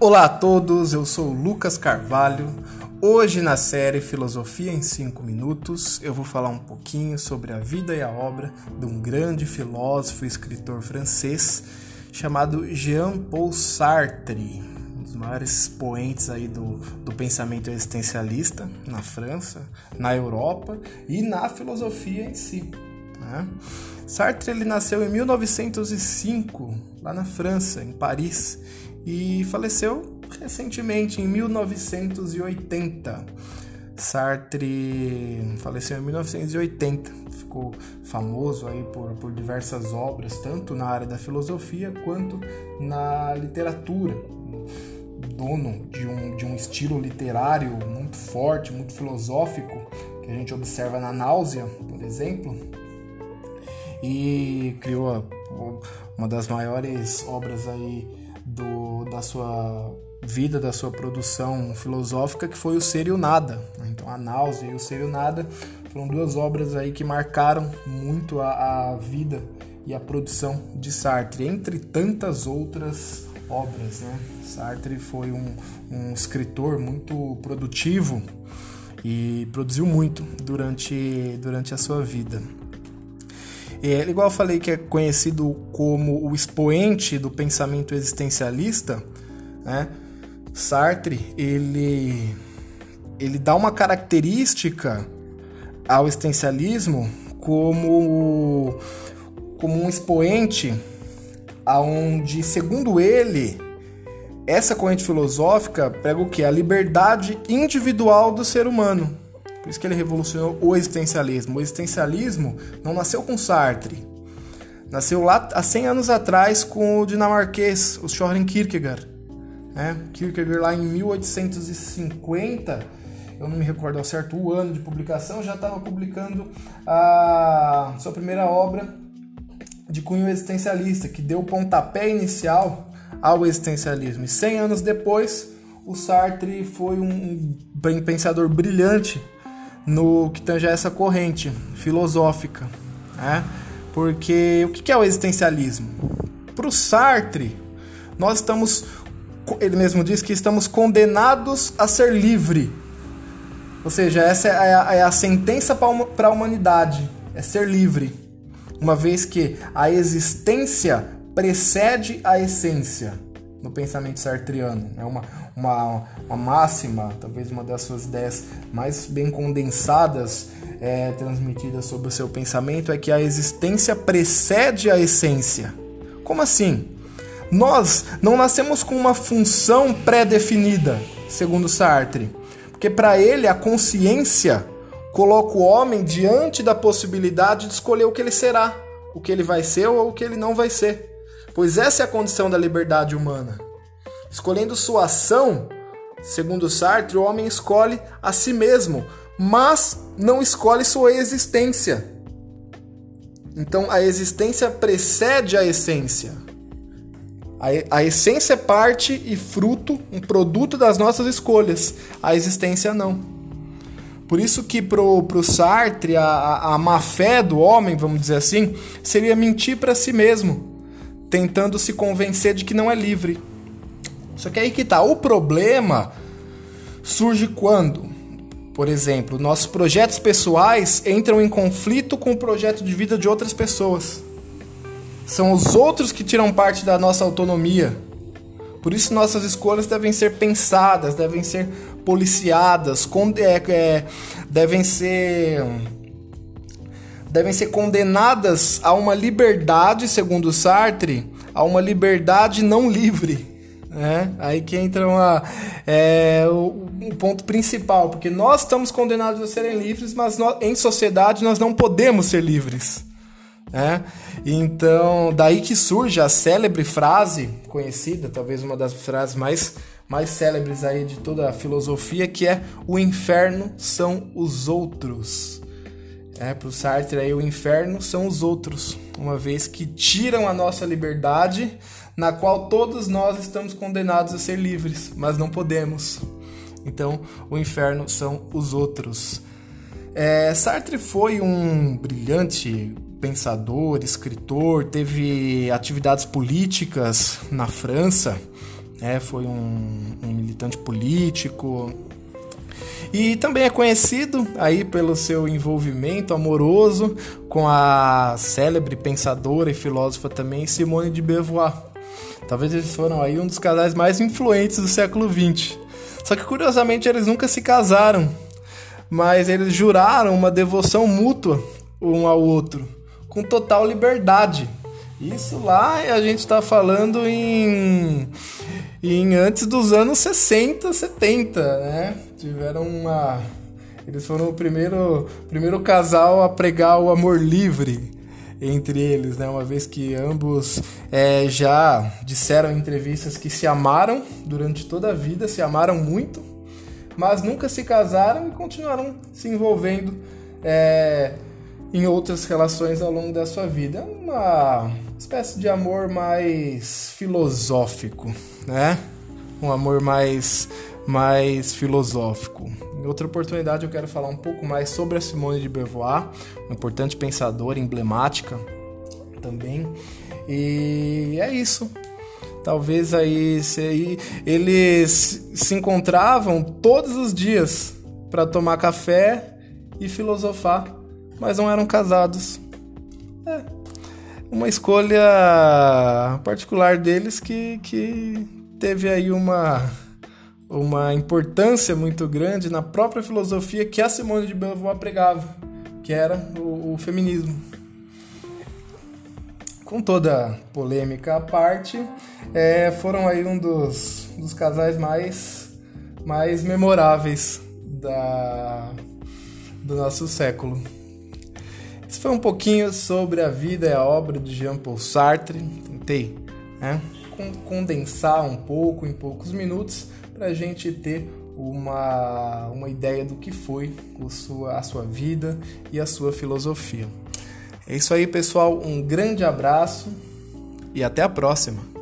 Olá a todos, eu sou Lucas Carvalho. Hoje na série Filosofia em 5 Minutos eu vou falar um pouquinho sobre a vida e a obra de um grande filósofo e escritor francês chamado Jean-Paul Sartre, um dos maiores expoentes aí do, do pensamento existencialista na França, na Europa e na filosofia em si. Né? Sartre ele nasceu em 1905, lá na França, em Paris, e faleceu recentemente, em 1980. Sartre faleceu em 1980, ficou famoso aí por, por diversas obras, tanto na área da filosofia quanto na literatura. Dono de um, de um estilo literário muito forte, muito filosófico, que a gente observa na Náusea, por exemplo, e criou uma das maiores obras aí do, da sua vida, da sua produção filosófica, que foi o Ser e o Nada. Então, a Náusea e o Ser e o Nada foram duas obras aí que marcaram muito a, a vida e a produção de Sartre, entre tantas outras obras. Né? Sartre foi um, um escritor muito produtivo e produziu muito durante, durante a sua vida. É, igual eu falei que é conhecido como o expoente do pensamento existencialista, né? Sartre ele ele dá uma característica ao existencialismo como como um expoente aonde segundo ele essa corrente filosófica prega o que a liberdade individual do ser humano por isso que ele revolucionou o existencialismo. O existencialismo não nasceu com Sartre. Nasceu lá há 100 anos atrás com o dinamarquês, o Søren Kierkegaard. Né? Kierkegaard lá em 1850, eu não me recordo ao certo o ano de publicação, já estava publicando a sua primeira obra de cunho existencialista, que deu o pontapé inicial ao existencialismo. E 100 anos depois, o Sartre foi um pensador brilhante no que tange a essa corrente filosófica, né? Porque o que é o existencialismo? Para o Sartre, nós estamos, ele mesmo diz que estamos condenados a ser livre. Ou seja, essa é a, é a sentença para a humanidade, é ser livre. Uma vez que a existência precede a essência no pensamento sartriano. É uma, uma, uma máxima, talvez uma das suas ideias mais bem condensadas é, transmitidas sobre o seu pensamento é que a existência precede a essência. Como assim? Nós não nascemos com uma função pré-definida, segundo Sartre, porque para ele a consciência coloca o homem diante da possibilidade de escolher o que ele será, o que ele vai ser ou o que ele não vai ser pois essa é a condição da liberdade humana. Escolhendo sua ação, segundo Sartre, o homem escolhe a si mesmo, mas não escolhe sua existência. Então a existência precede a essência. A, essência é parte e fruto, um produto das nossas escolhas. A existência não. Por isso que pro, pro Sartre a, a má fé do homem, vamos dizer assim, seria mentir para si mesmo tentando se convencer de que não é livre. Só que aí que tá, o problema surge quando, por exemplo, nossos projetos pessoais entram em conflito com o projeto de vida de outras pessoas. São os outros que tiram parte da nossa autonomia. Por isso nossas escolhas devem ser pensadas, devem ser policiadas, é, é, devem ser devem ser condenadas a uma liberdade, segundo Sartre, a uma liberdade não livre. Né? Aí que entra uma, é, o, o, ponto principal, porque nós estamos condenados a serem livres, mas nós, em sociedade nós não podemos ser livres. Né? Então, daí que surge a célebre frase conhecida, talvez uma das frases mais, mais célebres aí de toda a filosofia, que é: O inferno são os outros. É, para o Sartre, aí, o inferno são os outros, uma vez que tiram a nossa liberdade, na qual todos nós estamos condenados a ser livres, mas não podemos. Então, o inferno são os outros. É, Sartre foi um brilhante pensador, escritor, teve atividades políticas na França, né? foi um, um militante político, e também é conhecido aí pelo seu envolvimento amoroso com a célebre pensadora e filósofa também Simone de Beauvoir. Talvez eles foram aí um dos casais mais influentes do século XX. Só que curiosamente eles nunca se casaram, mas eles juraram uma devoção mútua um ao outro, com total liberdade. Isso lá a gente está falando em, em antes dos anos 60, 70, né? Tiveram uma. Eles foram o primeiro, primeiro casal a pregar o amor livre entre eles, né? Uma vez que ambos é, já disseram em entrevistas que se amaram durante toda a vida, se amaram muito, mas nunca se casaram e continuaram se envolvendo é, em outras relações ao longo da sua vida. Uma espécie de amor mais filosófico, né? Um amor mais mais filosófico. Em outra oportunidade eu quero falar um pouco mais sobre a Simone de Beauvoir, uma importante pensadora emblemática também. E é isso. Talvez aí, se, eles se encontravam todos os dias para tomar café e filosofar, mas não eram casados. É uma escolha particular deles que, que teve aí uma uma importância muito grande na própria filosofia que a Simone de Beauvoir pregava, que era o, o feminismo. Com toda polêmica à parte, é, foram aí um dos, dos casais mais, mais memoráveis da, do nosso século. Isso foi um pouquinho sobre a vida e a obra de Jean-Paul Sartre. Tentei né, condensar um pouco em poucos minutos para a gente ter uma, uma ideia do que foi sua, a sua vida e a sua filosofia. É isso aí, pessoal. Um grande abraço e até a próxima.